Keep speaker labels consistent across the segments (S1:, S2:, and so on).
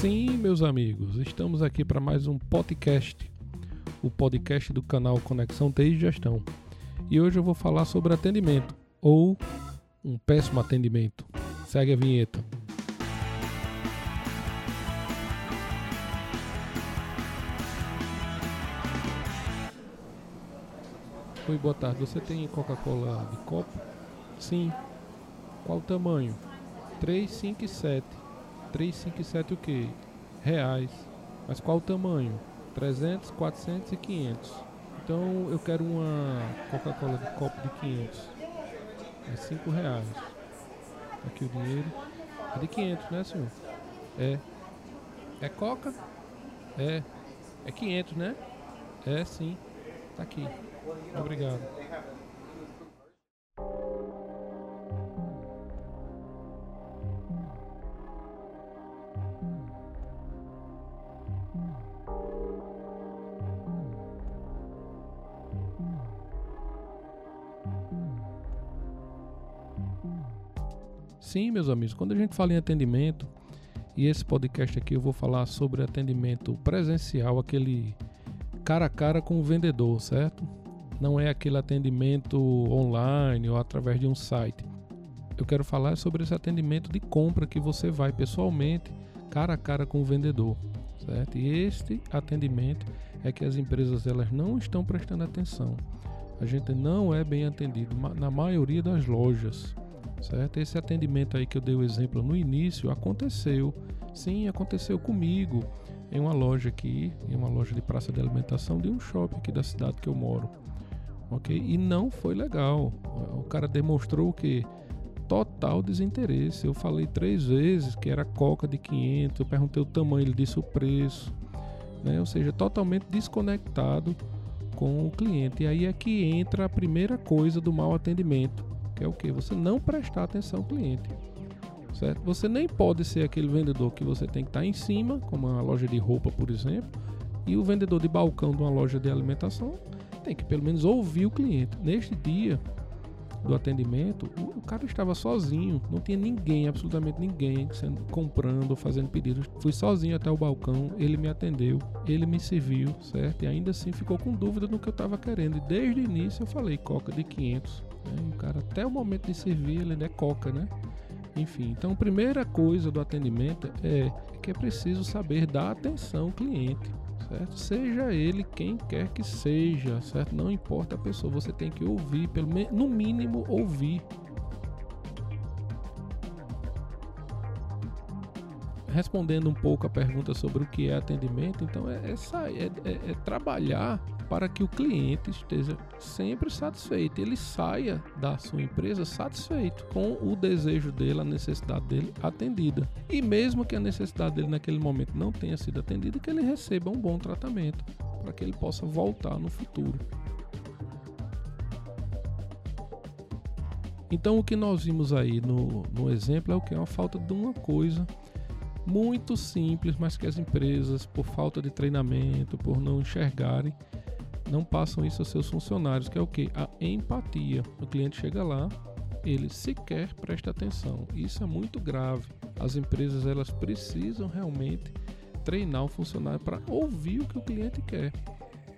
S1: Sim, meus amigos, estamos aqui para mais um podcast, o podcast do canal Conexão TI e Gestão. E hoje eu vou falar sobre atendimento, ou um péssimo atendimento. Segue a vinheta. Oi, boa tarde. Você tem Coca-Cola de copo? Sim. Qual o tamanho? 3, 5 e 7. 3, 5 e 7 o que? Reais. Mas qual o tamanho? 300, 400 e 500. Então eu quero uma Coca-Cola de copo de 500. É 5 reais. Aqui o dinheiro. É de 500, né, senhor? É. É Coca? É. É 500, né? É, sim. Tá aqui. Obrigado. Sim, meus amigos, quando a gente fala em atendimento, e esse podcast aqui eu vou falar sobre atendimento presencial, aquele cara a cara com o vendedor, certo? Não é aquele atendimento online ou através de um site. Eu quero falar sobre esse atendimento de compra que você vai pessoalmente, cara a cara com o vendedor, certo? E este atendimento é que as empresas elas não estão prestando atenção. A gente não é bem atendido na maioria das lojas, certo? Esse atendimento aí que eu dei o exemplo no início aconteceu, sim, aconteceu comigo em uma loja aqui, em uma loja de praça de alimentação de um shopping aqui da cidade que eu moro. Ok? E não foi legal. O cara demonstrou que total desinteresse. Eu falei três vezes que era coca de 500, eu perguntei o tamanho, ele disse o preço, né? Ou seja, totalmente desconectado com o cliente. E aí é que entra a primeira coisa do mau atendimento, que é o que? Você não prestar atenção ao cliente certo? Você nem pode ser aquele vendedor que você tem que estar em cima, como uma loja de roupa, por exemplo, e o vendedor de balcão de uma loja de alimentação tem que pelo menos ouvir o cliente. Neste dia do atendimento, o, cara estava sozinho, não tinha ninguém, absolutamente ninguém sendo, comprando, fazendo pedidos. Fui sozinho até o balcão, ele me atendeu, ele me serviu, certo? E ainda assim ficou com dúvida no que eu estava querendo. E desde o início eu falei coca de 500. Né? O cara até o momento de servir, ele é coca, né? Enfim, então a primeira coisa do atendimento é que é preciso saber dar atenção ao cliente, certo? Seja ele quem quer que seja, certo? Não importa a pessoa, você tem que ouvir, pelo no mínimo ouvir. Respondendo um pouco a pergunta sobre o que é atendimento, então é, é, é, é trabalhar para que o cliente esteja sempre satisfeito, ele saia da sua empresa satisfeito com o desejo dele, a necessidade dele atendida. E mesmo que a necessidade dele naquele momento não tenha sido atendida, que ele receba um bom tratamento para que ele possa voltar no futuro. Então o que nós vimos aí no, no exemplo é o que? É uma falta de uma coisa muito simples, mas que as empresas, por falta de treinamento, por não enxergarem, não passam isso aos seus funcionários, que é o que? A empatia. O cliente chega lá, ele sequer presta atenção. Isso é muito grave. As empresas elas precisam realmente treinar o funcionário para ouvir o que o cliente quer.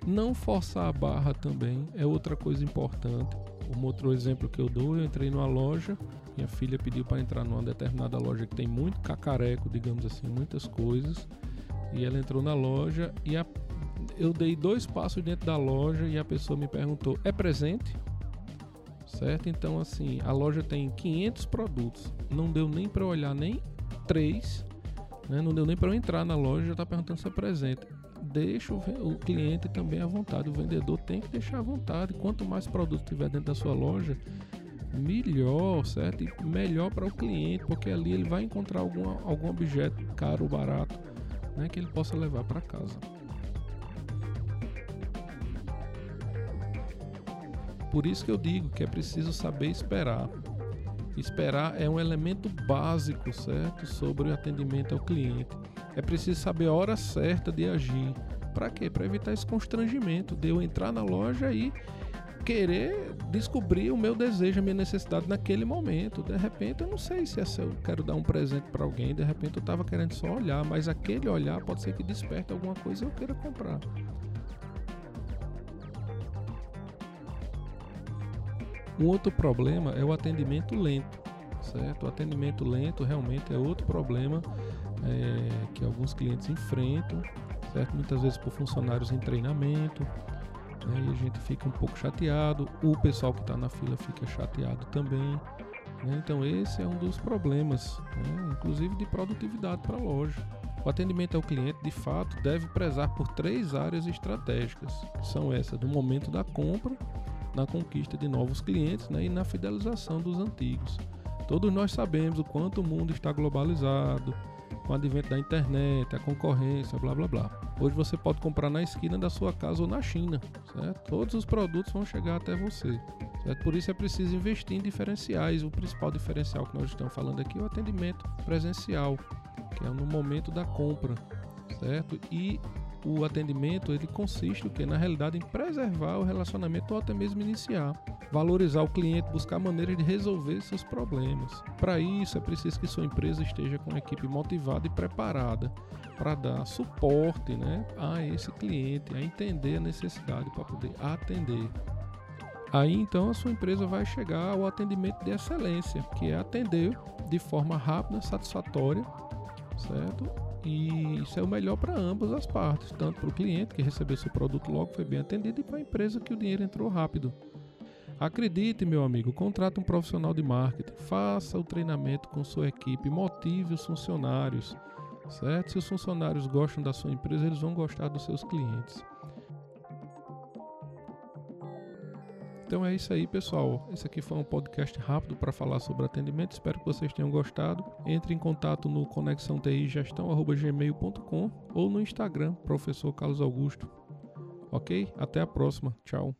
S1: Não forçar a barra também é outra coisa importante. Um outro exemplo que eu dou, eu entrei numa loja, minha filha pediu para entrar numa determinada loja que tem muito cacareco, digamos assim, muitas coisas. E ela entrou na loja e a eu dei dois passos dentro da loja e a pessoa me perguntou: é presente? Certo? Então, assim, a loja tem 500 produtos. Não deu nem para olhar nem três, né? não deu nem para eu entrar na loja já está perguntando se é presente. Deixa o, cliente também à vontade. O vendedor tem que deixar à vontade. Quanto mais produto tiver dentro da sua loja, melhor, certo? E melhor para o cliente, porque ali ele vai encontrar algum, algum objeto caro ou barato né, que ele possa levar para casa. Por isso que eu digo que é preciso saber esperar. Esperar é um elemento básico, certo? Sobre o atendimento ao cliente. É preciso saber a hora certa de agir. Para quê? Para evitar esse constrangimento de eu entrar na loja e querer descobrir o meu desejo, a minha necessidade naquele momento. De repente, eu não sei se é se eu quero dar um presente para alguém, de repente eu estava querendo só olhar, mas aquele olhar pode ser que desperte alguma coisa e eu queira comprar. Um outro problema é o atendimento lento, certo? O atendimento lento realmente é outro problema é, que alguns clientes enfrentam, certo? Muitas vezes por funcionários em treinamento, né? e a gente fica um pouco chateado, o pessoal que está na fila fica chateado também. Né? Então esse é um dos problemas, né? inclusive de produtividade para a loja. O atendimento ao cliente, de fato, deve prezar por três áreas estratégicas, que são essas do momento da compra, na conquista de novos clientes né, e na fidelização dos antigos. Todos nós sabemos o quanto o mundo está globalizado, com o advento da internet, a concorrência, blá blá blá. Hoje você pode comprar na esquina da sua casa ou na China, certo? Todos os produtos vão chegar até você. Certo? Por isso é preciso investir em diferenciais. O principal diferencial que nós estamos falando aqui é o atendimento presencial, que é no momento da compra, certo? E o atendimento ele consiste o que na realidade em preservar o relacionamento ou até mesmo iniciar, valorizar o cliente, buscar maneiras de resolver seus problemas. Para isso é preciso que sua empresa esteja com uma equipe motivada e preparada para dar suporte, né, a esse cliente, a entender a necessidade para poder atender. Aí então a sua empresa vai chegar ao atendimento de excelência, que é atender de forma rápida, satisfatória, certo? E isso é o melhor para ambas as partes, tanto para o cliente que recebeu seu produto logo foi bem atendido e para a empresa que o dinheiro entrou rápido. Acredite, meu amigo, contrate um profissional de marketing, faça o treinamento com sua equipe, motive os funcionários, certo? Se os funcionários gostam da sua empresa, eles vão gostar dos seus clientes. Então é isso aí, pessoal. Esse aqui foi um podcast rápido para falar sobre atendimento. Espero que vocês tenham gostado. Entre em contato no conexãotigestão@gmail.com ou no Instagram, professor Carlos Augusto. OK? Até a próxima. Tchau.